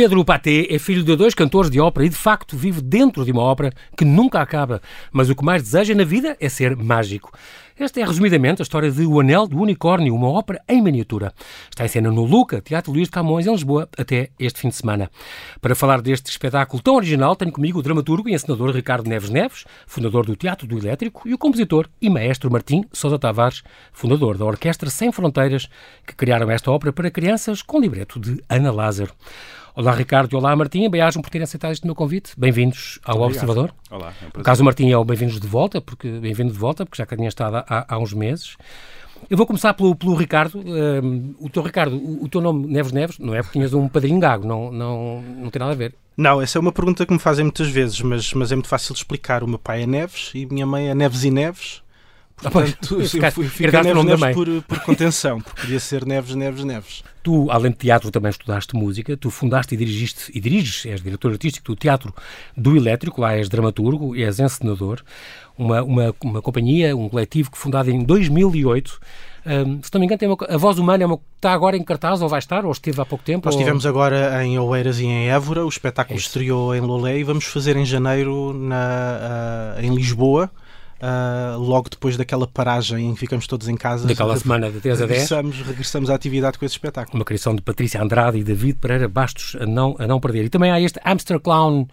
Pedro Paté é filho de dois cantores de ópera e, de facto, vive dentro de uma ópera que nunca acaba. Mas o que mais deseja na vida é ser mágico. Esta é, resumidamente, a história de O Anel do Unicórnio, uma ópera em miniatura. Está em cena no Luca, Teatro Luís de Camões, em Lisboa, até este fim de semana. Para falar deste espetáculo tão original, tenho comigo o dramaturgo e encenador Ricardo Neves Neves, fundador do Teatro do Elétrico, e o compositor e maestro Martim Sousa Tavares, fundador da Orquestra Sem Fronteiras, que criaram esta ópera para crianças com libreto de Ana Lázaro. Olá, Ricardo. E olá, Martim. Bem-ajam por terem aceitado este meu convite. Bem-vindos ao Observador. Olá. É um o caso Martim é o bem-vindos de volta, porque bem-vindo de volta, porque já tinha estado há, há uns meses. Eu vou começar pelo, pelo Ricardo. Um, o teu Ricardo, o, o, teu nome Neves Neves, não é porque tinhas um padrinho gago, não, não, não tem nada a ver. Não, essa é uma pergunta que me fazem muitas vezes, mas, mas é muito fácil de explicar. O meu pai é Neves e minha mãe é Neves e Neves. Portanto, ah, eu fui, fui Neves, Neves por, por contenção, porque podia ser Neves, Neves, Neves. Tu, além de teatro, também estudaste música. Tu fundaste e dirigiste, e diriges, és diretor artístico do Teatro do Elétrico, lá és dramaturgo és encenador. Uma, uma, uma companhia, um coletivo que fundado em 2008. Um, se não me engano, tem uma, a Voz Humana é uma, está agora em cartaz, ou vai estar, ou esteve há pouco tempo? Nós ou... estivemos agora em Oeiras e em Évora, o espetáculo é estreou em Lolé e vamos fazer em janeiro na, uh, em Lisboa uh, logo depois daquela paragem em que ficamos todos em casa. Daquela semana de 3 a 10. Regressamos, regressamos à atividade com esse espetáculo. Uma criação de Patrícia Andrade e David Pereira Bastos a não, a não perder. E também há este Hamster Clown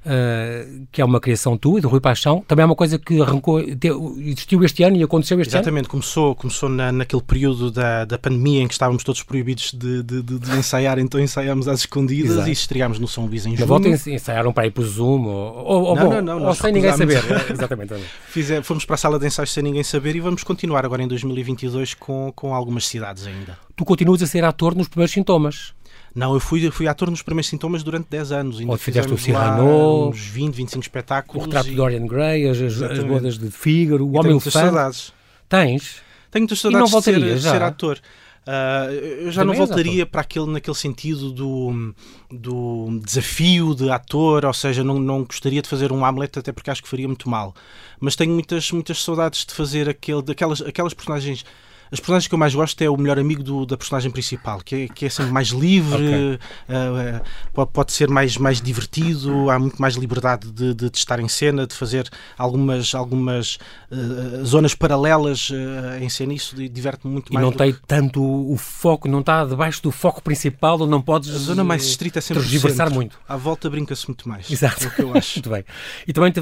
Uh, que é uma criação tua e do Rui Paixão, também é uma coisa que arrancou, existiu este ano e aconteceu este Exatamente, ano? começou, começou na, naquele período da, da pandemia em que estávamos todos proibidos de, de, de, de ensaiar, então ensaiámos às escondidas Exato. e estreámos no São Luís em junho. Na volta ensaiaram para ir para o Zoom ou, ou, não, bom, não, não, ou sem ninguém saber. Exatamente. Fizer, fomos para a sala de ensaios sem ninguém saber e vamos continuar agora em 2022 com, com algumas cidades ainda. Tu continuas a ser ator nos primeiros sintomas. Não, eu fui, fui ator nos primeiros sintomas durante 10 anos. Ainda Ou fizeste o Cyrano, uns 20, 25 espetáculos. O retrato e... de Dorian Gray, as, as bodas de Fígaro, o Homem Elefante. saudades. Tens? Tenho muitas saudades de ser, já? ser ator. Uh, eu já Também não voltaria para aquele, naquele sentido do, do desafio de ator, ou seja, não, não gostaria de fazer um Hamlet, até porque acho que faria muito mal. Mas tenho muitas, muitas saudades de fazer aquele, daquelas, aquelas personagens as personagens que eu mais gosto é o melhor amigo do, da personagem principal, que é, que é sempre mais livre, okay. uh, uh, pode ser mais, mais divertido, há muito mais liberdade de, de, de estar em cena, de fazer algumas, algumas uh, zonas paralelas em cena. Isso diverte-me muito e mais. E não tem que... tanto o foco, não está debaixo do foco principal, ou não podes. A zona mais estrita é sempre diversar muito. À volta brinca-se muito mais. Exato. É o que eu acho. muito bem. E também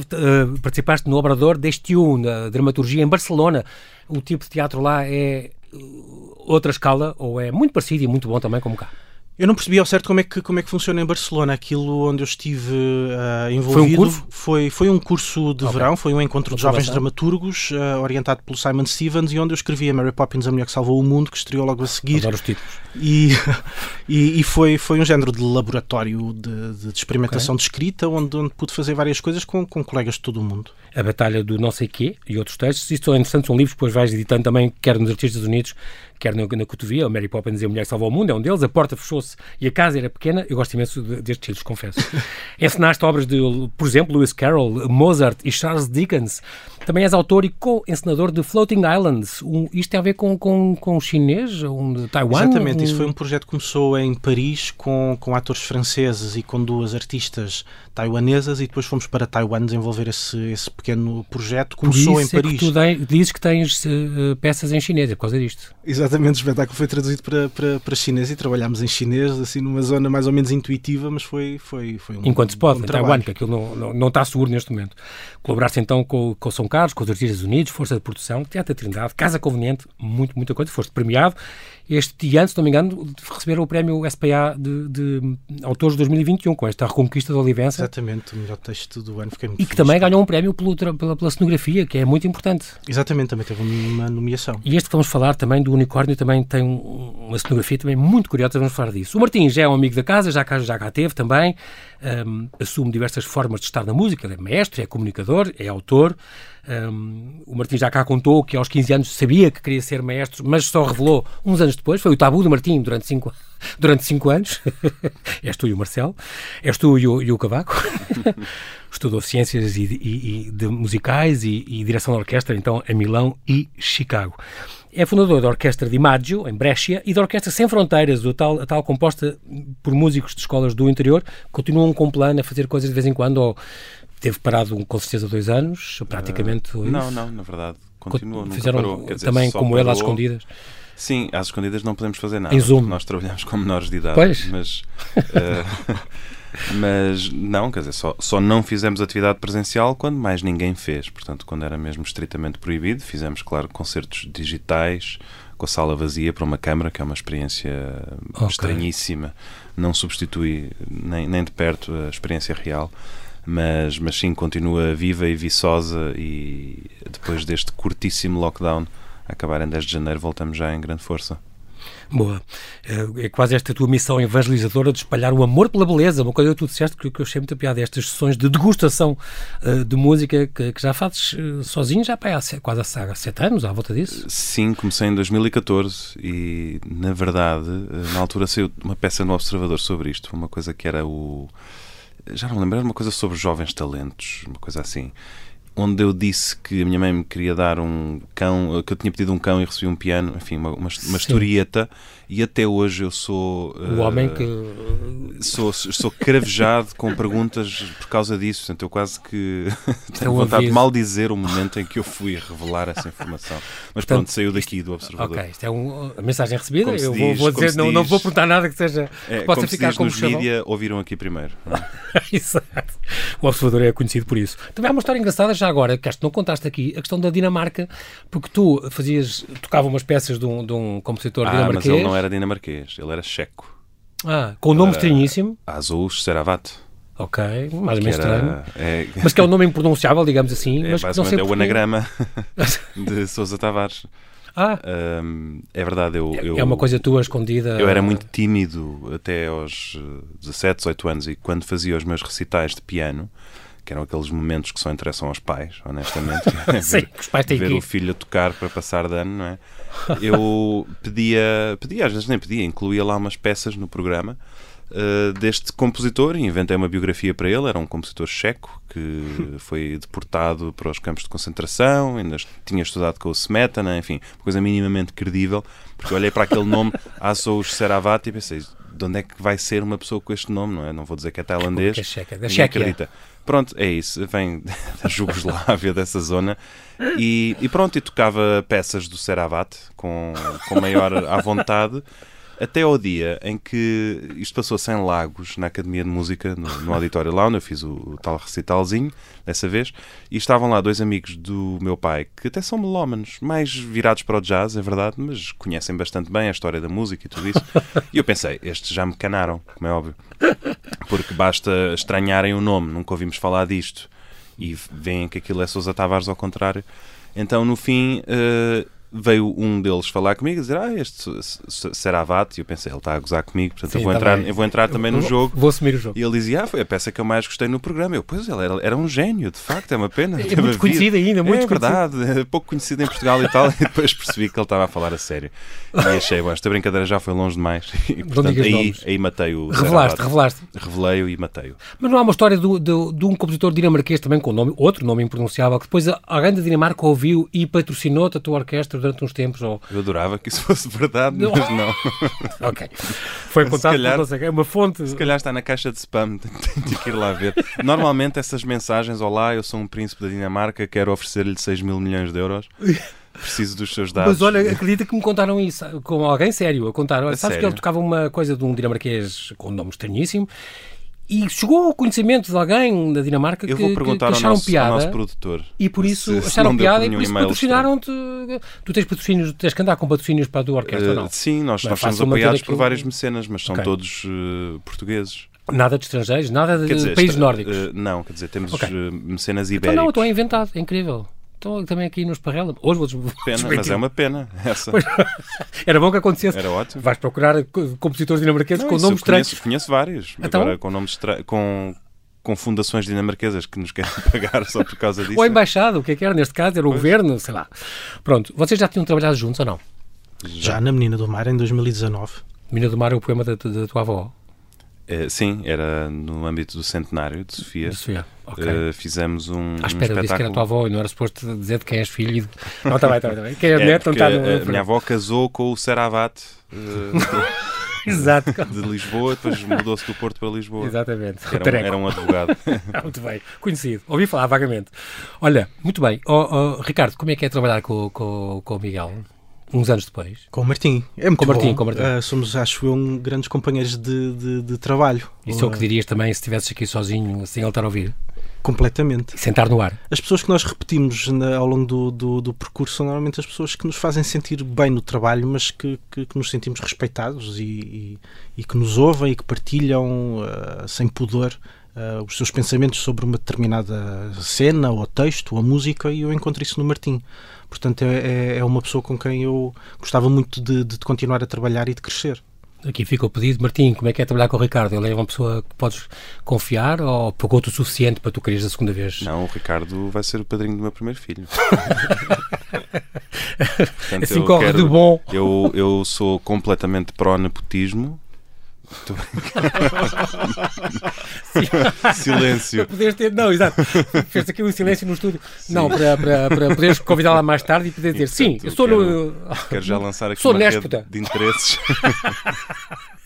participaste no Obrador deste um, na dramaturgia em Barcelona o tipo de teatro lá é uh, outra escala ou é muito parecido e muito bom também como cá? Eu não percebi ao certo como é que, como é que funciona em Barcelona. Aquilo onde eu estive uh, envolvido foi um curso, foi, foi um curso de okay. verão, foi um encontro de jovens dramaturgos uh, orientado pelo Simon Stevens e onde eu escrevi a Mary Poppins, a Mulher que Salvou o Mundo, que estreou logo a seguir. Adoro os títulos. E, e, e, foi, foi um género de laboratório de, de, de experimentação okay. de escrita onde, onde pude fazer várias coisas com, com colegas de todo o mundo. A Batalha do Não Sei Quê e outros textos. Isto são interessantes, são livros que depois vais editando também, quer nos Artistas Unidos, quer na, na cotovia, o Mary Poppins e a Mulher que Salvou o Mundo, é um deles, a porta fechou-se e a casa era pequena, eu gosto imenso de, destes livros, confesso. Encenaste obras de, por exemplo, Lewis Carroll, Mozart e Charles Dickens. Também és autor e co-encenador de Floating Islands. Um, isto tem a ver com, com, com o chinês, um, de Taiwan? Exatamente, um... isso foi um projeto que começou em Paris com, com atores franceses e com duas artistas taiwanesas e depois fomos para Taiwan desenvolver esse, esse pequeno projeto. Começou em Paris. É que tu dizes que tens uh, peças em chinês, é por causa disto. Exatamente, o espetáculo foi traduzido para, para, para chinês e trabalhámos em chinês, assim numa zona mais ou menos intuitiva, mas foi, foi, foi um Enquanto se pode, um em Taiwan, que aquilo não, não, não, está seguro neste momento. Colaboraste então com, com São Carlos, com os Artistas Unidos, Força de Produção, Teatro da Trindade, Casa Conveniente, muito, muita coisa. Foste premiado este ano, se não me engano, receberam o prémio SPA de, de Autores de 2021, com esta Reconquista da Olivença. Exatamente, o melhor texto do ano. Fiquei muito e que também ganhou um prémio pelo, pela, pela cenografia, que é muito importante. Exatamente, também teve uma nomeação. E este que vamos falar também do Unicórnio também tem uma cenografia também muito curiosa, vamos falar disso. O Martim já é um amigo da casa, já já cá teve também, um, assume diversas formas de estar na música, ele é mestre, é comunicador, é autor. Um, o Martim já cá contou que aos 15 anos sabia que queria ser maestro, mas só revelou uns anos depois, foi o tabu do Martim durante cinco, durante cinco anos. És tu e o Marcelo, és tu e o, e o Cavaco. Estudou ciências e, e, e musicais e, direção de orquestra, então, em Milão e Chicago. É fundador da Orquestra de Maggio, em Brescia, e da Orquestra Sem Fronteiras, o tal, a tal composta por músicos de escolas do interior, continuam com plano a fazer coisas de vez em quando, ou teve parado com certeza dois anos, praticamente. Uh, não, não, na verdade, continua, nunca Fizeram parou. Dizer, também como parou... ele às escondidas. Sim, às escondidas não podemos fazer nada. Em Zoom. Nós trabalhamos com menores de idade. Pois. Mas, uh, mas não, quer dizer, só, só não fizemos atividade presencial quando mais ninguém fez. Portanto, quando era mesmo estritamente proibido, fizemos, claro, concertos digitais com a sala vazia para uma câmara, que é uma experiência okay. estranhíssima. Não substitui nem, nem de perto a experiência real mas, mas sim, continua viva e viçosa e depois deste curtíssimo lockdown, acabar em 10 de janeiro, voltamos já em grande força. Boa. É, é quase esta tua missão evangelizadora de espalhar o amor pela beleza. Uma coisa que tu disseste que, eu achei muito piada. Estas sessões de degustação uh, de música que, que já fazes uh, sozinho, já há quase há sete anos, à volta disso? Sim, comecei em 2014 e, na verdade, uh, na altura saiu uma peça no Observador sobre isto. Uma coisa que era o já não lembro, era uma coisa sobre jovens talentos, uma coisa assim onde eu disse que a minha mãe me queria dar um cão, que eu tinha pedido um cão e recebi um piano, enfim, uma, uma, uma historieta, e até hoje eu sou. O uh, homem que. Sou, sou cravejado com perguntas por causa disso, portanto, eu quase que tenho vontade de mal dizer o momento em que eu fui revelar essa informação. Mas portanto, pronto, saiu daqui do observador. Ok, isto é um, a mensagem recebida, eu vou, vou dizer, não, diz, não vou perguntar nada que seja. É, que possa como ficar se diz como nos mídia, ouviram aqui primeiro. É? Exato. O observador é conhecido por isso. Também há uma história engraçada já agora, que acho que não contaste aqui, a questão da Dinamarca, porque tu fazias, tocava umas peças de um, de um compositor ah, dinamarquês. mas ele não era dinamarquês, ele era checo. Ah, com o nome estranhíssimo. Azul Seravat. Ok, mais ou menos estranho. É, mas que é um nome impronunciável, digamos assim. É, mas basicamente não sei é o anagrama de Sousa Tavares. Ah, um, é verdade. Eu, eu, é uma coisa tua escondida. Eu era muito tímido até aos 17, 18 anos e quando fazia os meus recitais de piano, que eram aqueles momentos que só interessam aos pais, honestamente. Sim, ver, os pais têm ver que o filho a tocar para passar de ano, não é? Eu pedia, pedia, às vezes nem pedia, incluía lá umas peças no programa uh, deste compositor e inventei uma biografia para ele. Era um compositor checo que foi deportado para os campos de concentração, ainda tinha estudado com o Smetana, enfim, uma coisa minimamente credível, porque olhei para aquele nome, Azous Seravat, e pensei, de onde é que vai ser uma pessoa com este nome, não é? Não vou dizer que é tailandês. Que é checa, da Chequia. acredita. Pronto, é isso. Vem da Jugoslávia, dessa zona. E, e, pronto, e tocava peças do Seravat com, com maior à vontade. Até ao dia em que isto passou sem lagos na Academia de Música, no, no auditório lá onde eu fiz o, o, tal recitalzinho, dessa vez, e estavam lá dois amigos do meu pai, que até são melómanos, mais virados para o jazz, é verdade, mas conhecem bastante bem a história da música e tudo isso. E eu pensei, estes já me canaram, como é óbvio, porque basta estranharem o nome, nunca ouvimos falar disto, e veem que aquilo é Sousa Tavares ao contrário. Então, no fim, uh, veio um deles falar comigo e dizer: Ah, este Seravat. E eu pensei: Ele está a gozar comigo, portanto Sim, eu, vou tá entrar, eu vou entrar também no jogo. Vou assumir o jogo. E ele dizia: Ah, foi a peça que eu mais gostei no programa. Eu, pois, ele era, era um gênio, de facto, é uma pena. É muito conhecido ainda, muito É verdade, é pouco conhecido em Portugal e tal. e depois percebi que ele estava a falar a sério. E achei: Bom, esta brincadeira já foi longe demais. E, portanto, aí, aí matei o. Revelaste, revelaste. Revelei-o e matei-o. Mas não há uma história do, do, de um compositor dinamarquês também com nome, outro nome impronunciável, que depois alguém da Dinamarca ouviu e patrocinou-te a tua orquestra durante uns tempos? Ou eu adorava que isso fosse verdade, não. mas não. ok. Foi contado calhar, por uma fonte. Se calhar está na caixa de spam, tenho que ir lá ver. Normalmente essas mensagens, olá, eu sou um príncipe da Dinamarca, quero oferecer-lhe 6 mil milhões de euros. Preciso dos seus dados. Mas olha, acredita que me contaram isso, com alguém sério, a contar. Sabes sério? que ele tocava uma coisa de um dinamarquês com um nome estranhíssimo e chegou ao conhecimento de alguém da Dinamarca que, Eu vou perguntar que, acharam ao nosso, piada. Ao nosso produtor. E por isso se, acharam se piada e por isso patrocinaram-te. Tu tens patrocínios, tens que andar com patrocínios para a tua orquestra uh, não? Sim, nós, nós somos apoiados por vários mecenas, mas são okay. todos uh, portugueses. Nada de estrangeiros, nada de dizer, países nórdicos. Uh, não, quer dizer, temos okay. mecenas ibéricos. Então não, estou a inventado, é incrível. Estou também aqui nos Esparrela. Hoje vou Pena, mas é uma pena. Essa. Era bom que acontecesse. Era ótimo. Vais procurar compositores dinamarqueses com nomes estranhos. Conheço, conheço vários. Então? Agora com nomes com com fundações dinamarquesas que nos querem pagar só por causa disso. Ou a embaixada, o que é que era? Neste caso era o pois. governo, sei lá. Pronto, vocês já tinham trabalhado juntos ou não? Já, Já na Menina do Mar, em 2019. Menina do Mar é o poema da, da tua avó? É, sim, era no âmbito do centenário de Sofia. De Sofia, ok. Uh, fizemos um. À espera, um espetáculo... disse que era a tua avó e não era suposto dizer de quem és filho. De... Não, está bem, está bem. Quem é, é neto não está no. A minha avó casou com o Seravat. Uh, Exato. de Lisboa, depois mudou-se do Porto para Lisboa. Exatamente. Era, um, era um advogado. muito bem, conhecido. Ouvi falar vagamente. Olha, muito bem. Oh, oh, Ricardo, como é que é trabalhar com, com, com o Miguel? Uns anos depois. Com o Martim. É muito com bom. Martim, com Martim. Uh, somos, acho eu, um, grandes companheiros de, de, de trabalho. Isso é o que dirias também se estivesses aqui sozinho, sem ele estar a ouvir? Completamente. E sentar no ar. As pessoas que nós repetimos na, ao longo do, do, do, percurso são normalmente as pessoas que nos fazem sentir bem no trabalho, mas que, que, que nos sentimos respeitados e, e, e, que nos ouvem e que partilham uh, sem pudor uh, os seus pensamentos sobre uma determinada cena ou texto ou música e eu encontro isso no Martim. Portanto, é, é, é uma pessoa com quem eu gostava muito de, de continuar a trabalhar e de crescer. Aqui fica o pedido. Martim, como é que é trabalhar com o Ricardo? Ele é uma pessoa que podes confiar ou pagou-te o suficiente para tu quereres a segunda vez? Não, o Ricardo vai ser o padrinho do meu primeiro filho. Portanto, assim corre quero, de bom. Eu, eu sou completamente pró-nepotismo silêncio. Para ter, não, exato. Fez aqui um silêncio no estúdio. Sim. Não, para, para, para poderes convidá-la mais tarde e poder dizer sim, eu sou quero, no. Quero já lançar aqui sou uma de interesses.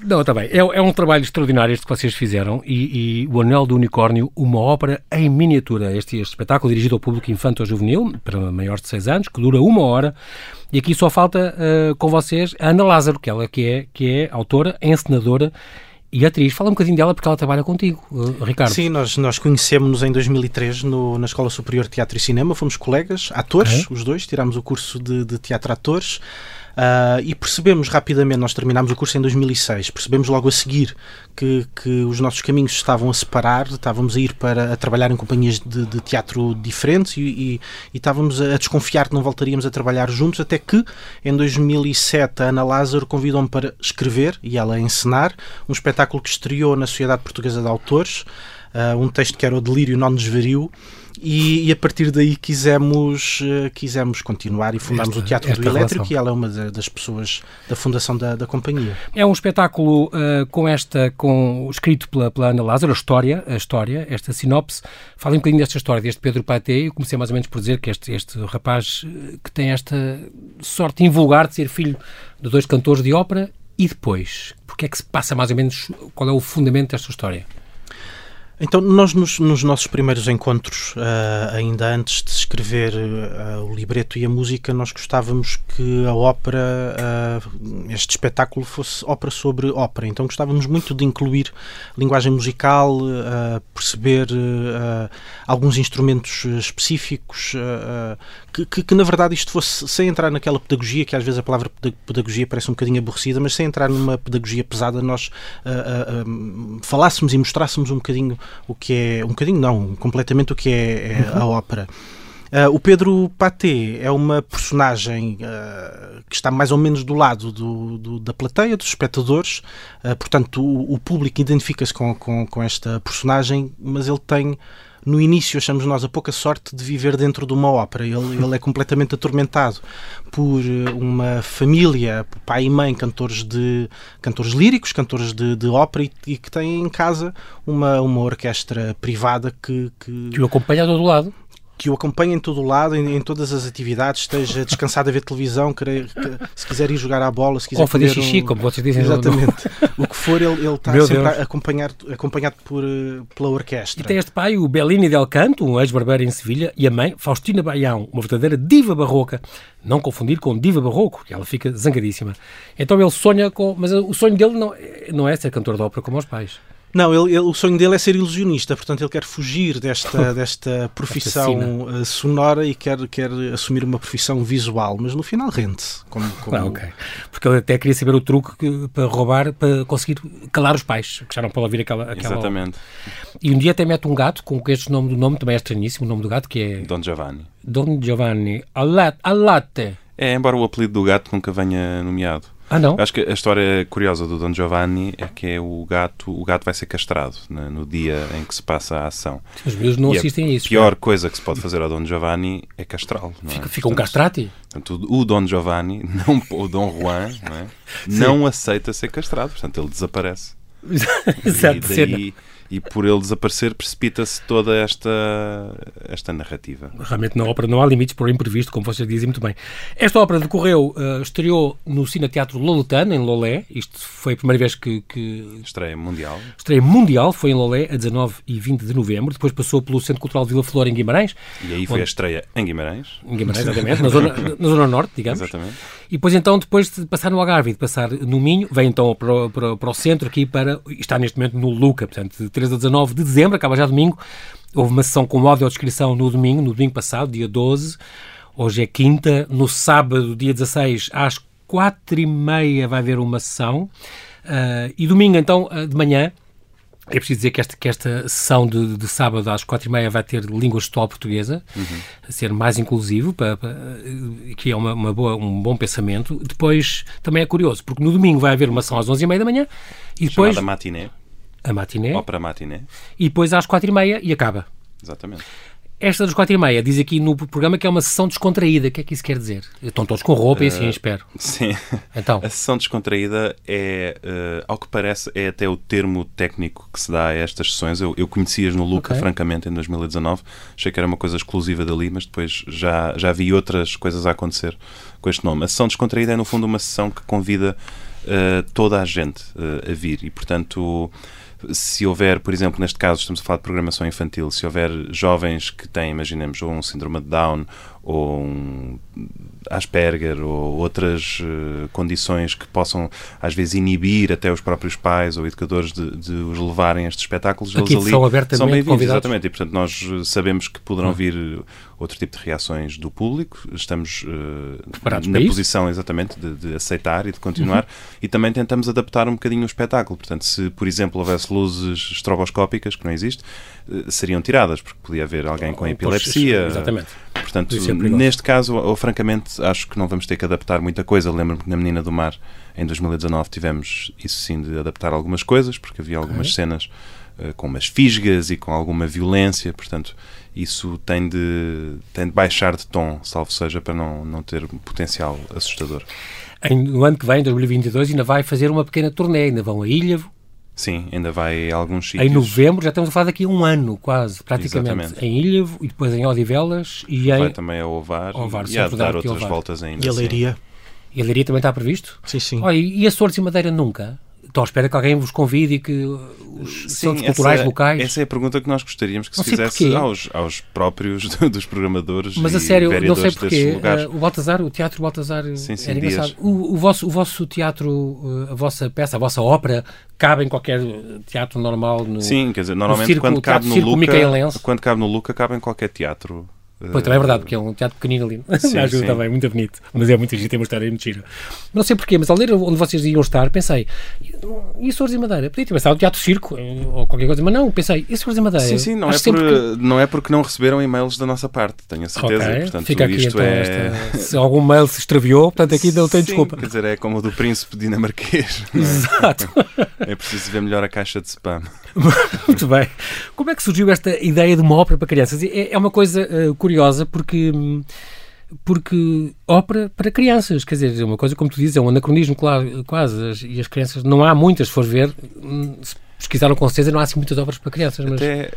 Não, também. Tá é, é, um trabalho extraordinário este que vocês fizeram e, e, O Anel do Unicórnio, uma ópera em miniatura. Este, este espetáculo dirigido ao público infanto-juvenil, para maiores de 6 anos, que dura uma hora. E aqui só falta uh, com vocês a Ana Lázaro, que ela que é, que é autora, encenadora e atriz. Fala um bocadinho dela porque ela trabalha contigo, uh, Ricardo. Sim, nós, nós conhecemos-nos em 2003 no, na Escola Superior de Teatro e Cinema, fomos colegas, atores, os dois, tirámos o curso de, de teatro-atores. Uh, e percebemos rapidamente, nós terminámos o curso em 2006, percebemos logo a seguir que, que os nossos caminhos estavam a separar, estávamos a ir para a trabalhar em companhias de, de teatro diferentes e, e, e, estávamos a desconfiar que não voltaríamos a trabalhar juntos, até que em 2007 a Ana Lázaro convidou-me para escrever e ela a encenar um espetáculo que estreou na Sociedade Portuguesa de Autores, uh, um texto que era o Delírio Non Desvario, e, e, a partir daí quisemos, uh, quisemos continuar e fundámos esta, o Teatro do Elétrico relação. e ela é uma das pessoas da fundação da, da companhia. É um espetáculo uh, com esta, com, escrito pela, pela Ana Lázaro, a história, a história, esta sinopse. Fala um bocadinho desta história, deste Pedro Paté. Eu comecei mais ou menos por dizer que este, este rapaz eh, que tem esta sorte invulgar de ser filho de dois cantores de ópera e depois, porque é que se passa mais ou menos, qual é o fundamento desta história? Então, nós nos, nos nossos primeiros encontros, uh, ainda antes de escrever uh, o libreto e a música, nós gostávamos que a ópera, uh, este espetáculo, fosse ópera sobre ópera. Então, gostávamos muito de incluir linguagem musical, perceber alguns instrumentos específicos, que, que, que, na verdade isto fosse, sem entrar naquela pedagogia, que às vezes a palavra pedagogia parece um bocadinho aborrecida, mas sem entrar numa pedagogia pesada, nós falássemos e mostrássemos um bocadinho o que é, um bocadinho não, completamente o que é, é a ópera. Uh, o Pedro Paté é uma personagem uh, que está mais ou menos do lado do, do, da plateia, dos espectadores, uh, portanto, o, o público identifica-se com, com, com, esta personagem, mas ele tem no início achamos nós a pouca sorte de viver dentro de uma ópera. Ele, ele é completamente atormentado por eh, uma família, pai e mãe, cantores de cantores líricos, cantores de, de ópera e, e, que têm em casa uma, uma orquestra privada que, que... que o acompanha do lado que o acompanhe em todo o lado, em, em, todas as atividades, esteja descansado a ver televisão, querer, que, se quiser ir jogar à bola, se quiser Ou fazer xixi, um... como vocês dizem. Exatamente. o que for, ele, ele está Meu sempre acompanhado, acompanhado por, eh, pela orquestra. E tem este pai, o Bellini del Canto, um ex-barbeiro em Sevilha, e a mãe, Faustina Baião, uma verdadeira diva barroca. Não confundir com diva barroco, que ela fica zangadíssima. Então ele sonha com... Mas o sonho dele não, não é ser cantor de ópera como os pais. Não, ele, ele, o sonho dele é ser ilusionista, portanto ele quer fugir desta, desta profissão uh, sonora e quer, quer assumir uma profissão visual, mas no final rende-se. Como, como... Ah, okay. Porque ele até queria saber o truque que, para roubar, para conseguir calar os pais, que já não podem ouvir aquela, aquela Exatamente. E um dia até mete um gato, com este nome do nome, também é estranhíssimo, o nome do gato, que é... Don Giovanni. Don Giovanni. Alate. É, embora o apelido do gato nunca venha nomeado. Ah, não? Acho que a história curiosa do Don Giovanni é que é o gato, o gato vai ser castrado né, no dia em que se passa a ação. Os meus não e assistem a isso. A pior coisa que se pode fazer ao Don Giovanni é castrá-lo. É? Fica, fica um castrati? Portanto, o Don Giovanni, não, o Dom Juan, não, é? não aceita ser castrado, portanto ele desaparece. Exato, e daí, e por ele desaparecer precipita-se toda esta, esta narrativa. Realmente na ópera não há limites para o imprevisto, como vocês dizem muito bem. Esta ópera decorreu, uh, estreou no Cine Teatro Loletano, em Lolé. Isto foi a primeira vez que, que... Estreia mundial. Estreia mundial, foi em Lolé, a 19 e 20 de novembro. Depois passou pelo Centro Cultural Vila Flor, em Guimarães. E aí foi onde... a estreia em Guimarães. Em Guimarães, exatamente, na zona, na zona norte, digamos. Exatamente. E depois então, depois de passar no Algarve de passar no Minho, vem então para, para, para o centro aqui para... está neste momento no Luca, portanto, de 13 a 19 de dezembro acaba já domingo. Houve uma sessão com audiodescrição no domingo, no domingo passado, dia 12. Hoje é quinta. No sábado, dia 16, às quatro e meia vai haver uma sessão. Uh, e domingo, então, uh, de manhã, é preciso dizer que esta, que esta sessão de, de sábado às quatro e meia vai ter língua gestual portuguesa, uhum. a ser mais inclusivo, para, para, que é uma, uma, boa, um bom pensamento. Depois, também é curioso, porque no domingo vai haver uma sessão às onze e meia da manhã. E depois, Chamada matiné a matiné. Ópera matiné. E depois às quatro e meia e acaba. Exatamente. Esta dos quatro e meia diz aqui no programa que é uma sessão descontraída. O que é que isso quer dizer? Estão todos com roupa uh, e assim, eh, espero. Sim. Então. A sessão descontraída é, uh, ao que parece, é até o termo técnico que se dá a estas sessões. Eu, eu conheci-as no Luca, okay. francamente, em 2019. Achei que era uma coisa exclusiva dali, mas depois já, já vi outras coisas a acontecer com este nome. A sessão descontraída é, no fundo, uma sessão que convida uh, toda a gente a vir e, portanto se houver, por exemplo, neste caso estamos a falar de programação infantil, se houver jovens que têm, imaginemos, um síndrome de Down ou um Asperger ou outras uh, condições que possam às vezes inibir até os próprios pais ou educadores de, de os levarem a estes espetáculos, Aqui eles ali são são bem-vindos, exatamente, e portanto nós eh, sabemos que poderão hum. vir outro tipo de reações do público, estamos uh, na posição exatamente de, de, aceitar e de continuar uhum. e também tentamos adaptar um bocadinho o espetáculo, portanto se por exemplo houvesse luzes estroboscópicas, que não existe, uh, seriam tiradas, porque podia haver alguém com epilepsia. Exatamente. Portanto, é neste caso, ou, francamente, acho que não vamos ter que adaptar muita coisa. Lembro-me que na Menina do Mar, em 2019, tivemos isso sim de adaptar algumas coisas, porque havia algumas okay. cenas uh, com umas fisgas e com alguma violência, portanto, isso tem de, tem de baixar de tom, salvo seja, para não, não ter potencial assustador. Em, no ano que vem, 2022, ainda vai fazer uma pequena turnê, ainda vão a Ilha, Sim, ainda vai a alguns sítios. Em novembro, já estamos a falar daqui a um ano, quase, praticamente. Exatamente. Em Ilhavo e depois em Odivelas e vai em... Vai também a Ovar, Ovar e a dar outras Ovar. voltas ainda. E a Leiria. E a Leiria também está previsto? Sim, sim. Olha, e Açores e Madeira nunca? Estou à espera que alguém vos convide e que os Sim, centros culturais essa, locais. Essa é a pergunta que nós gostaríamos que se fizesse aos, aos próprios dos programadores. Mas a sério, não sei porquê. Uh, o Baltazar, o Teatro Baltazar sim, sim, era engraçado. O, o, vosso, o vosso teatro, uh, a vossa peça, a vossa ópera, cabe em qualquer teatro normal. No, sim, quer dizer, normalmente circo, quando, cabe no Luca, quando cabe no Luca, cabe em qualquer teatro Pois, também é verdade, porque é um teatro pequenino ali. Sim, ajuda sim. também, muito bonito. Mas é muito giro, tem uma história muito gira. Não sei porquê, mas ao ler onde vocês iam estar, pensei, e Açores e Madeira? Podia ter pensado teatro circo ou qualquer coisa, mas não, pensei, e Açores e Madeira? Sim, sim, não, é, por, que... não é porque não receberam e-mails da nossa parte, tenho a certeza. Okay. Portanto, Fica aqui então, é... esta, se algum mail se extraviou, portanto aqui não tem desculpa. Quer dizer, é como o do príncipe dinamarquês. É? Exato. É preciso ver melhor a caixa de spam. muito bem. Como é que surgiu esta ideia de uma ópera para crianças? É, é uma coisa uh, curiosa porque porque ópera para crianças, quer dizer, é uma coisa, como tu dizes, é um anacronismo, claro, quase, e as crianças, não há muitas, se for ver, se pesquisaram com certeza, não há assim muitas óperas para crianças. Mas... Até,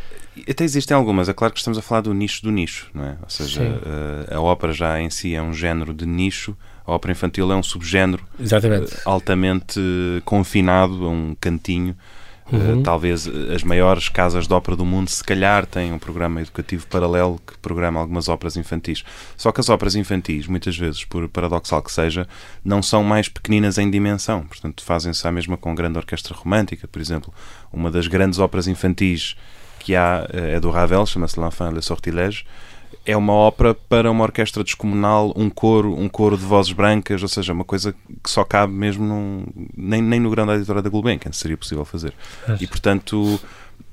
até existem algumas, é claro que estamos a falar do nicho do nicho, não é? Ou seja, a, a, ópera já em si é um género de nicho, a ópera infantil é um subgénero Exatamente. altamente confinado a um cantinho Uhum. Uh, talvez as maiores casas de ópera do mundo, se calhar, têm um programa educativo paralelo que programa algumas óperas infantis. Só que as óperas infantis, muitas vezes, por paradoxal que seja, não são mais pequeninas em dimensão. Portanto, fazem-se a mesma com grande orquestra romântica, por exemplo. Uma das grandes óperas infantis que há eh, é do Ravel, chama-se L'Enfant le Sortilège é uma ópera para uma orquestra descomunal, um coro, um coro de vozes brancas, ou seja, uma coisa que só cabe mesmo num, nem, nem no grande editora da Gulbenkian seria possível fazer. E portanto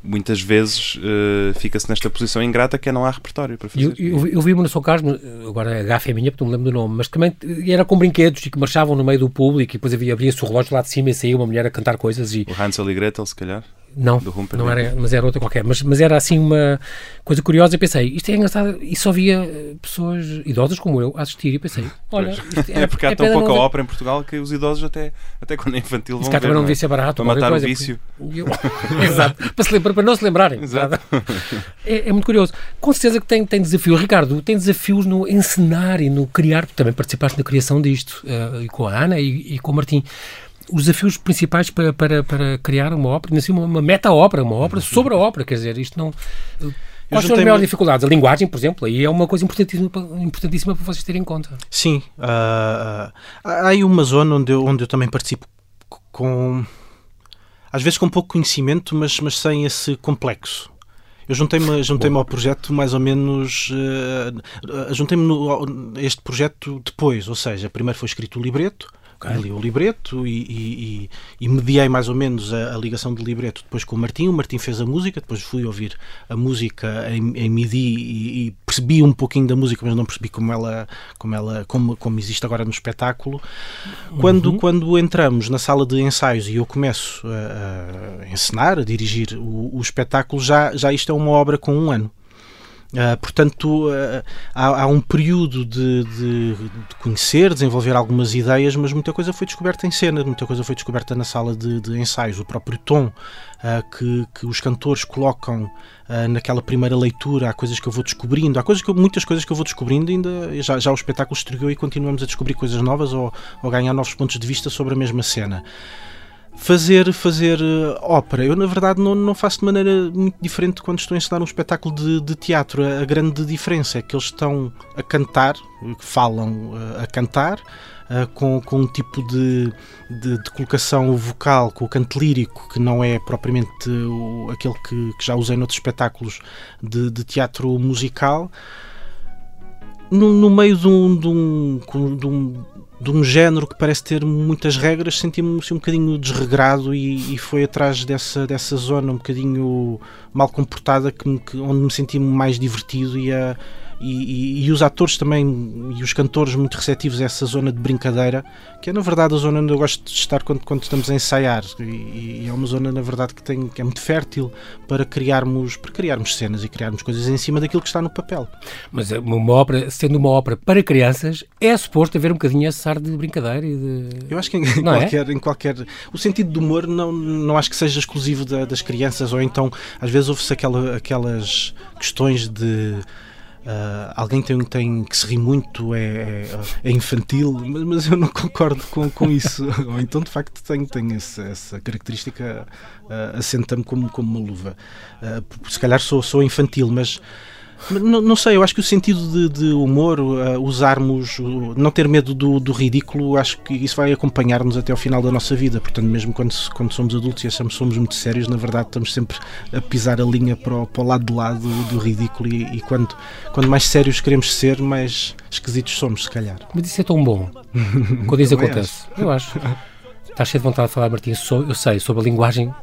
muitas vezes uh, fica-se nesta posição ingrata que é não há repertório para fazer. Eu, eu, eu vi-me no seu caso, agora a gafa é minha porque não me lembro do nome, mas também era com brinquedos e que marchavam no meio do público e depois havia, abria-se o relógio lá de cima e saía uma mulher a cantar coisas e... O Hansel e Gretel, se calhar? Não, não era, mas era outra qualquer. Mas, mas era assim uma coisa curiosa. Eu pensei, isto é engraçado. E só via eh, pessoas idosas como eu a assistir. E pensei, olha. É, é, porque há tão pouca ópera em Portugal que os idosos, até, até quando é infantil, vão. Se também não devia ser barato. Para matar coisa, o vício. Eu, exato. Para, se lembrar, para não se lembrarem. Exato. É, é, muito curioso. Com certeza que tem, tem desafio. Ricardo, tem desafios no encenar e no criar. Também participaste na criação disto. Uh, com a Ana e, e com o Martim os desafios principais para, para, para criar uma ópera, assim, uma, uma meta-ópera, uma ópera sobre a ópera, quer dizer, isto não... Quais são as maiores dificuldades? A linguagem, por exemplo, aí é uma coisa importantíssima, importantíssima para vocês terem em conta. Sim. Uh, há aí uma zona onde eu, onde eu também participo com... Às vezes com pouco conhecimento, mas, mas sem esse complexo. Eu juntei-me juntei ao projeto mais ou menos. Uh, juntei-me a este projeto depois, ou seja, primeiro foi escrito o libreto, Okay. Li o libreto e, e, e, mediei mais ou menos a, a, ligação do libreto depois com o Martim. O Martim fez a música, depois fui ouvir a música em, em MIDI e, e, percebi um pouquinho da música, mas não percebi como ela, como, ela, como, como existe agora no espetáculo. Quando, uhum. quando entramos na sala de ensaios e eu começo a, a encenar, a dirigir o, o espetáculo, já, já isto é uma obra com um ano. Uh, portanto, uh, há, há, um período de, de, de, conhecer, desenvolver algumas ideias, mas muita coisa foi descoberta em cena, muita coisa foi descoberta na sala de, de ensaios. O próprio tom uh, que, que, os cantores colocam naquela primeira leitura, há coisas que eu vou descobrindo, há coisas que muitas coisas que eu vou descobrindo, ainda já, já o espetáculo estreou e continuamos a descobrir coisas novas ou, ou ganhar novos pontos de vista sobre a mesma cena fazer, fazer uh, ópera. Eu, na verdade, não, não faço de maneira muito diferente quando estou a ensinar um espetáculo de, de teatro. A, grande diferença é que eles estão a cantar, falam uh, a cantar, uh, com, com um tipo de, de, de, colocação vocal, com o canto lírico, que não é propriamente o, aquele que, que, já usei noutros espetáculos de, de teatro musical. No, no meio de um, de um, de um de um género que parece ter muitas regras, senti-me assim, um bocadinho desregrado e, e, foi atrás dessa, dessa zona um bocadinho mal comportada que, que onde me senti mais divertido e a, e, e, e, os atores também e os cantores muito receptivos a essa zona de brincadeira, que é na verdade a zona onde eu gosto de estar quando, quando estamos a ensaiar. E, e, é uma zona, na verdade, que, tem, que é muito fértil para criarmos, para criarmos cenas e criarmos coisas em cima daquilo que está no papel. Mas é uma ópera, sendo uma ópera para crianças, é suposto haver um bocadinho esse ar de brincadeira e de. Eu acho que em, é? qualquer, é? em qualquer. O sentido do humor não, não acho que seja exclusivo da, das crianças, ou então às vezes ouve-se aquela, aquelas questões de Uh, alguém tem, tem que se rir muito, é, é, é infantil, mas, mas, eu não concordo com, com isso. Ou então, de facto, tem, tem essa, essa característica, uh, assenta-me como, como uma luva. Uh, se calhar sou, sou infantil, mas não, não, sei, eu acho que o sentido de, de humor, uh, usarmos, uh, não ter medo do, do, ridículo, acho que isso vai acompanhar-nos até ao final da nossa vida. Portanto, mesmo quando, quando somos adultos e achamos que somos muito sérios, na verdade estamos sempre a pisar a linha para o, para o lado de lado do, do ridículo. E, e, quando, quando mais sérios queremos ser, mais esquisitos somos, se calhar. Mas isso é tão bom quando isso acontece. Eu acho. Estás cheio de vontade de falar, Martim, eu sei, sobre a linguagem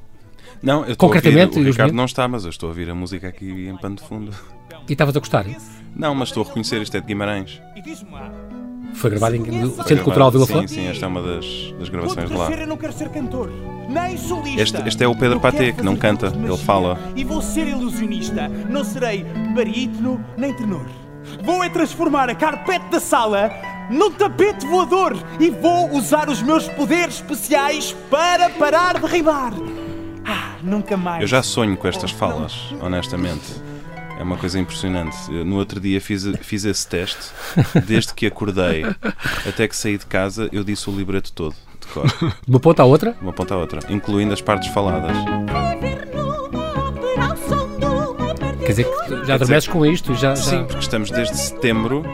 não, eu Concretamente, ouvir, o Ricardo não está, mas eu estou a ouvir a música aqui em pano de fundo. E estavas a gostar? Não, mas estou a reconhecer, isto é de Guimarães. Foi gravado em no Centro Cultural Vila Flor? Sim, sim, esta é uma das, das gravações de lá. Eu não quero ser cantor, nem solista. Este, este é o Pedro Paté, que não canta, ele fala. E vou ser ilusionista, não serei barítono nem tenor. Vou é transformar a carpete da sala num tapete voador e vou usar os meus poderes especiais para parar de rimar. Ah, nunca mais. Eu já sonho com estas falas, honestamente. É uma coisa impressionante. no outro dia fiz, fiz esse teste. Desde que acordei até que saí de casa, eu disse o libreto todo, de cor. De uma ponta à outra? De uma ponta à outra, incluindo as partes faladas. Quer dizer que já adormeces com isto? Já, já... Sim, porque estamos desde setembro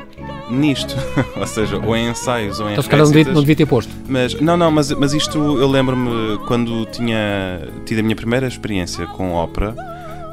nisto. ou seja, ou em ensaios ou em Então se calhar não devia, não devia ter posto. Mas, não, não, mas, mas isto eu lembro-me quando tinha tido a minha primeira experiência com ópera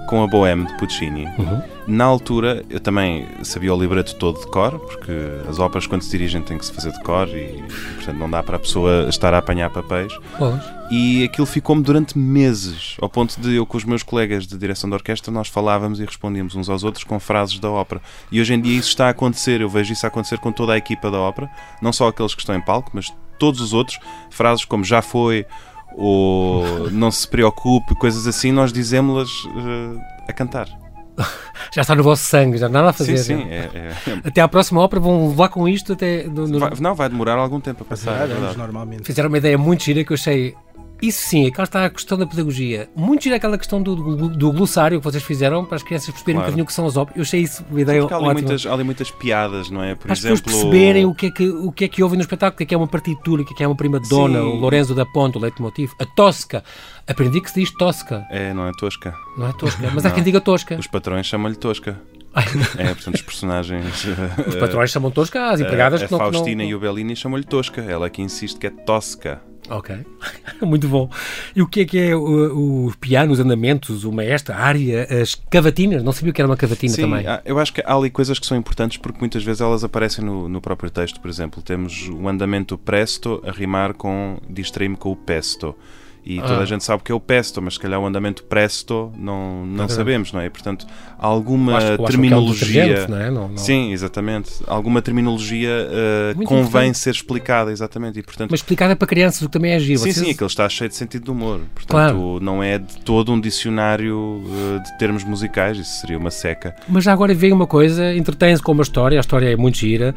com a Bohème de Puccini. Uhum. Na altura, eu também sabia o libreto todo de cor, porque as óperas, quando se dirigem, têm que se fazer de cor e, portanto, não dá para a pessoa estar a apanhar papéis. Pois. E aquilo ficou-me durante meses, ao ponto de eu, com os meus colegas de direção de orquestra, nós falávamos e respondíamos uns aos outros com frases da ópera. E hoje em dia isso está a acontecer, eu vejo isso a acontecer com toda a equipa da ópera, não só aqueles que estão em palco, mas todos os outros. Frases como já foi, ou não se preocupe, coisas assim, nós dizemos-las uh, a cantar. já está no vosso sangue, já nada a fazer. Sim, sim. É, é. Até à próxima ópera vão levar com isto até. No, no... Vai, não, vai demorar algum tempo a passar. É, normalmente. Fizeram uma ideia muito gira que eu achei isso sim, aquela está a questão da pedagogia. Muito gira aquela questão do, do, do, glossário que vocês fizeram para as crianças perceberem claro. um bocadinho o que são as óperas. Eu achei isso uma ideia ótima. Há ali, muitas, há ali muitas piadas, não é? Por exemplo... pessoas perceberem o que, é que, o que é que houve no espetáculo, o que é que é uma partitura, o que é que é uma prima dona, sim. o Lorenzo da Ponte, o leitmotiv, a Tosca. Aprendi que se diz Tosca. É, não é Tosca. Não é Tosca, mas há quem diga Tosca. Os patrões chamam-lhe Tosca. é, portanto, os personagens. Os patrões chamam Tosca, as empregadas a, a que não. A Faustina não... e o Bellini chamam-lhe Tosca. Ela é que insiste que é Tosca. Ok, muito bom. E o que é que é o, o piano, os andamentos, o maestro, a área, as cavatinas? Não sabia o que era uma cavatina Sim, também. eu acho que há ali coisas que são importantes porque muitas vezes elas aparecem no, no próprio texto. Por exemplo, temos o andamento presto a rimar com distrair-me com o pesto. E toda ah. a gente sabe que é o pesto, mas se calhar o andamento presto não, não sabemos, não é? Portanto, alguma acho, terminologia. É um não é? Não, não... Sim, exatamente. Alguma terminologia uh, convém ser explicada, exatamente. E, portanto... Mas explicada para crianças, o que também é giro. Sim, Vocês... sim, aquilo está cheio de sentido de humor. Portanto, claro. não é de todo um dicionário uh, de termos musicais, isso seria uma seca. Mas já agora vem uma coisa, entretém-se com uma história, a história é muito gira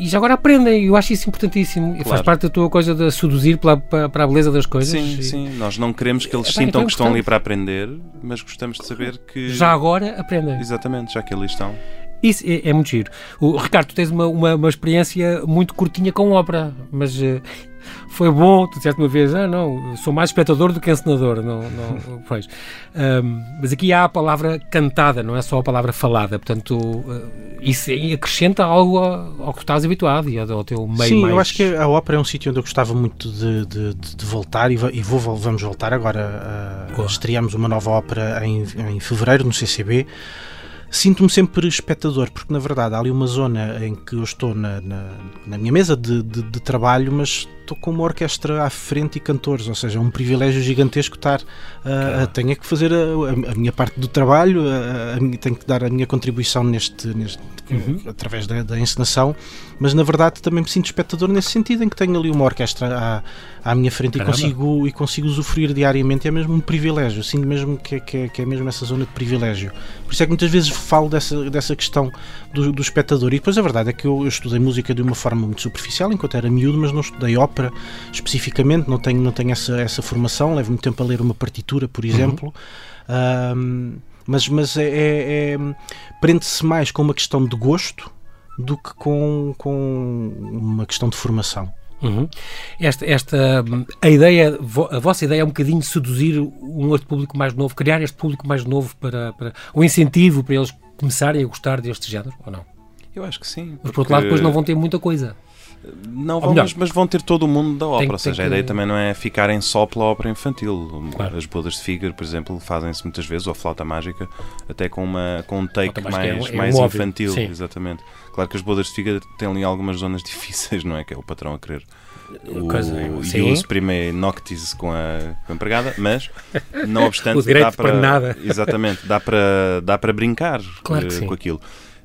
e já agora aprendem, eu acho isso importantíssimo. Claro. Faz parte da tua coisa de seduzir pela, para a beleza das coisas. Sim, e... sim. Nós não queremos que eles é, sintam é que estão ali para aprender, mas gostamos de saber que. Já agora aprendem. Exatamente, já que ali estão. Isso é, é muito giro. O, Ricardo, tu tens uma, uma, uma, experiência muito curtinha com ópera, mas uh, foi bom, tu disseste uma vez, ah, não, sou mais espectador do que encenador, não, não, pois. Um, mas aqui há a palavra cantada, não é só a palavra falada, portanto, uh, isso acrescenta algo ao, ao que estás habituado e ao teu meio Sim, mais... eu acho que a ópera é um sítio onde eu gostava muito de, de, de voltar e, vou, vamos voltar agora. Uh, estreamos uma nova ópera em, em fevereiro no CCB sinto-me sempre espectador, porque na verdade há ali uma zona em que eu estou na, na, na minha mesa de, de, de, trabalho, mas estou com uma orquestra à frente e cantores, ou seja, é um privilégio gigantesco estar. Uh, tenho que fazer a, a, minha parte do trabalho, a, a, tenho que dar a minha contribuição neste, neste uhum. através da, da, encenação, mas na verdade também me sinto espectador nesse sentido, em que tenho ali uma orquestra à, à minha frente e consigo, e consigo usufruir diariamente. É mesmo um privilégio, sinto mesmo que, é, que, é, que é mesmo essa zona de privilégio. Por isso é que muitas vezes falo dessa, dessa questão do, do espectador. E depois a verdade é que eu, eu estudei música de uma forma muito superficial enquanto era miúdo, mas não estudei ópera ópera especificamente, não tenho, não tenho essa, essa formação, levo muito tempo a ler uma partitura, por uhum. exemplo. Uhum. Um, mas mas é, é, é prende-se mais com uma questão de gosto do que com, com uma questão de formação. Uhum. Esta, esta, a ideia, a vossa ideia é um bocadinho seduzir um outro público mais novo, criar este público mais novo para, para o um incentivo para eles começarem a gostar deste género, ou não? Eu acho que sim. Mas por outro lado, depois não vão ter muita coisa. Não vão, mas, mas, vão ter todo o mundo da ópera. Tem, ou seja, a ideia também não é ficarem só pela ópera infantil. Claro. As bodas de Figaro, por exemplo, fazem-se muitas vezes, ou a flauta mágica, até com, uma, com um take mais, é, é mais um infantil. Sim. Exatamente. Claro que as bodas de Figaro têm ali algumas zonas difíceis, não é? Que é o patrão a querer. O, Coisa, e o exprime noctis com a, com a empregada, mas não obstante, dá para, para, nada. Exatamente, dá para, dá para brincar claro uh, com aquilo.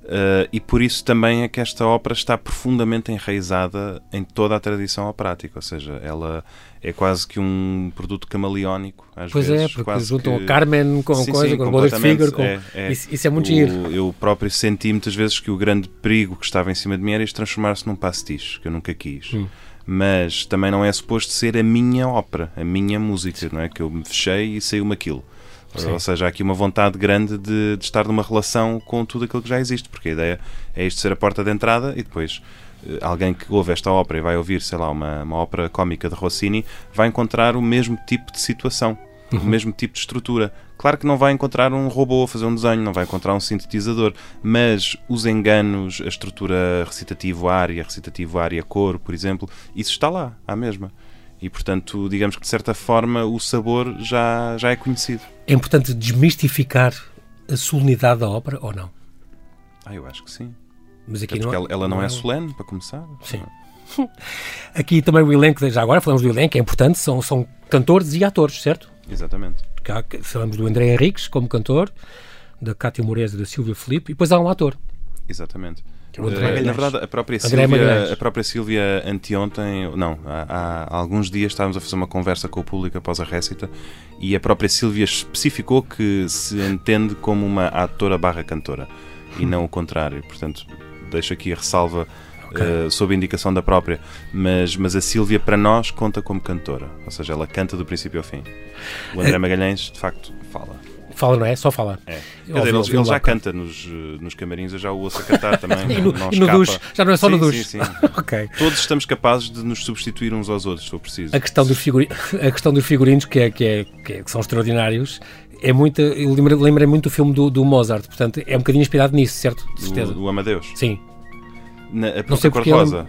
Uh, e por isso também é que esta ópera está profundamente enraizada em toda a tradição operática, ou seja, ela é quase que um produto camaleónico. Às pois vezes, é, porque quase juntam que... o Carmen com sim, coisa, sim, com o Figure, com... É, é. Isso, isso, é muito giro. Eu próprio senti muitas vezes que o grande perigo que estava em cima de mim era isto transformar-se num pastiche, que eu nunca quis. Hum. Mas também não é suposto ser a minha ópera, a minha música, não é? Que eu me fechei e saiu-me aquilo. Sim. Ou seja, há aqui uma vontade grande de, de, estar numa relação com tudo aquilo que já existe, porque a ideia é isto ser a porta de entrada e depois eh, alguém que ouve esta ópera e vai ouvir, sei lá, uma, uma ópera cómica de Rossini, vai encontrar o mesmo tipo de situação, uhum. o mesmo tipo de estrutura. Claro que não vai encontrar um robô a fazer um desenho, não vai encontrar um sintetizador, mas os enganos, a estrutura recitativo-área, recitativo-área-cor, por exemplo, isso está lá, à mesma. E portanto, digamos que de certa forma o sabor já, já é conhecido. É importante desmistificar a solenidade da ópera ou não? Ah, eu acho que sim. Mas aqui não, é, ela, ela não, não é solene, para começar. Sim. Aqui também o elenco, já agora falamos do elenco, é importante, são, são cantores e atores, certo? Exatamente. Cá, falamos do André Henriques como cantor, da Cátia Moreira e da Silvia Felipe, e depois há um ator. Exatamente. Uh, na verdade, a própria Silvia, a própria Silvia anteontem, não, há, há, alguns dias estávamos a fazer uma conversa com o público após a récita e a própria Silvia especificou que se entende como uma atora barra cantora e não o contrário. Portanto, deixo aqui a ressalva okay. uh, sob indicação da própria, mas, mas a Sílvia para nós conta como cantora, ou seja, ela canta do princípio ao fim. O André é... Magalhães, de facto, fala. Fala, não é? Só fala. É. Dizer, ele, ele já canta nos, nos camarins, eu já o ouço a cantar também. e no, e no duche, já não é só sim, no duche. Sim, sim. okay. Todos estamos capazes de nos substituir uns aos outros, se for preciso. A questão dos, figuri a questão dos figurinos, que, é, que, é, que, é, que são extraordinários, é muito. Eu lembrei, lembrei muito do filme do, do, Mozart, portanto, é um bocadinho inspirado nisso, certo? De certeza. Do, do Amadeus. Sim. Na, a peruca cor-de-rosa.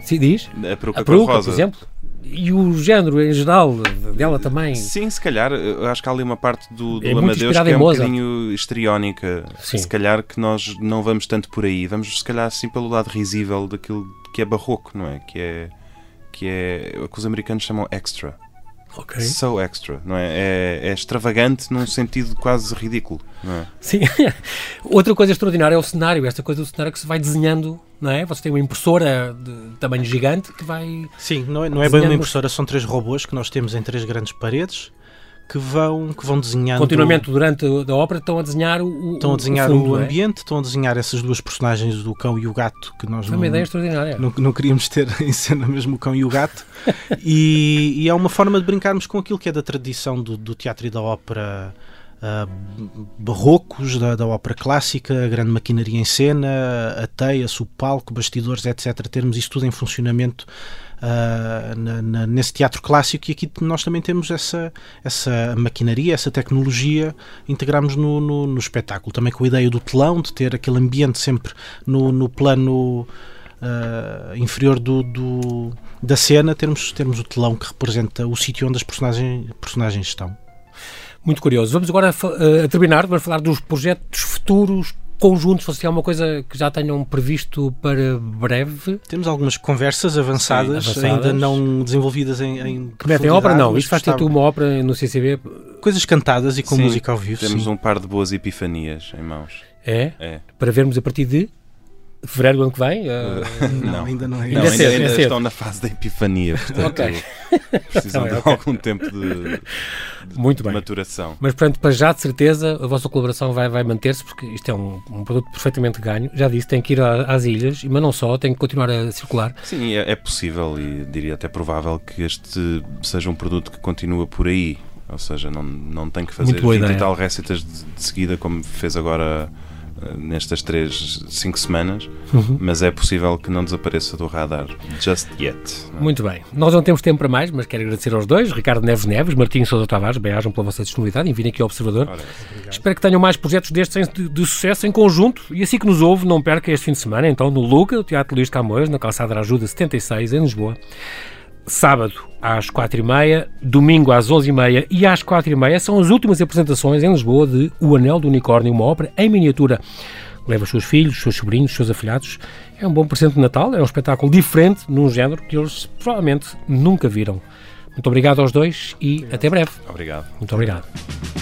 Se diz? A peruca, a peruca por exemplo. E o género em geral dela também. Sim, se calhar, acho que há ali uma parte do, do é Amadeus que é um Mozart. bocadinho histriónica. Sim. Se calhar que nós não vamos tanto por aí, vamos se calhar assim pelo lado risível daquilo que é barroco, não é? Que é, que é o que os americanos chamam extra. Okay. So extra, não é? é? é? extravagante num sentido quase ridículo, não é? Sim. Outra coisa extraordinária é o cenário, esta coisa do cenário que se vai desenhando, não é? Você tem uma impressora de tamanho gigante que vai. Sim, não é, não é bem uma impressora, são três robôs que nós temos em três grandes paredes que vão, que vão desenhando. Continuamente durante a ópera estão a desenhar o. Estão a desenhar o, fundo, o é? ambiente, é? estão a desenhar essas duas personagens do cão e o gato que nós Foi não, uma ideia extraordinária. Não, não queríamos ter em cena mesmo o cão e o gato. e, e, é uma forma de brincarmos com aquilo que é da tradição do, do teatro e da ópera. Uh, barrocos da, da, ópera clássica, a grande maquinaria em cena, a teia, o palco, bastidores, etc. Termos isso tudo em funcionamento uh, na, na, nesse teatro clássico e aqui nós também temos essa, essa maquinaria, essa tecnologia, integramos no, no, no espetáculo. Também com a ideia do telão, de ter aquele ambiente sempre no, no plano uh, inferior do, do, da cena, termos, termos o telão que representa o sítio onde as personagens, personagens estão. Muito curioso. Vamos agora a, a terminar, vamos falar dos projetos futuros conjuntos, se há uma coisa que já tenham previsto para breve? Temos algumas conversas avançadas, Sim, avançadas. ainda não desenvolvidas em, em Que metem ópera? Não, isto faz ter uma ópera no CCB? Coisas cantadas e com Sim, música ao vivo. Temos Sim. um par de boas epifanias em mãos. É? É. Para vermos a partir de? Fevereiro do ano que vem? Uh... não, ainda não é. Não, ainda, ainda, ainda é estão na fase da epifania, portanto okay. precisam de okay. algum tempo de, de, Muito de bem. maturação. Mas, portanto, para já, de certeza, a vossa colaboração vai, vai manter-se, porque isto é um, um, produto perfeitamente ganho. Já disse, tem que ir às ilhas, mas não só, tem que continuar a circular. Sim, é, é possível e diria até provável que este seja um produto que continua por aí. Ou seja, não, não tem que fazer 20 ideia. e tal récitas de, de seguida, como fez agora nestas três, cinco semanas, uhum. mas é possível que não desapareça do radar just yet. É? Muito bem. Nós não temos tempo para mais, mas quero agradecer aos dois, Ricardo Neves Neves, Martinho Sousa Tavares, bem-ajam pela vossa disponibilidade e virem aqui ao Observador. Ora, Espero que tenham mais projetos destes de, de, sucesso em conjunto e assim que nos ouve, não perca este fim de semana, então, no Luca, o Teatro Luís Camões, na Calçada da Ajuda 76, em Lisboa sábado às quatro e meia, domingo às onze e meia e às quatro e meia são as últimas apresentações em Lisboa de O Anel do Unicórnio, uma ópera em miniatura. Leva os seus filhos, os seus sobrinhos, os seus afilhados. É um bom presente de Natal, é um espetáculo diferente, num género que eles provavelmente nunca viram. Muito obrigado aos dois e obrigado. até breve. Obrigado. Muito obrigado.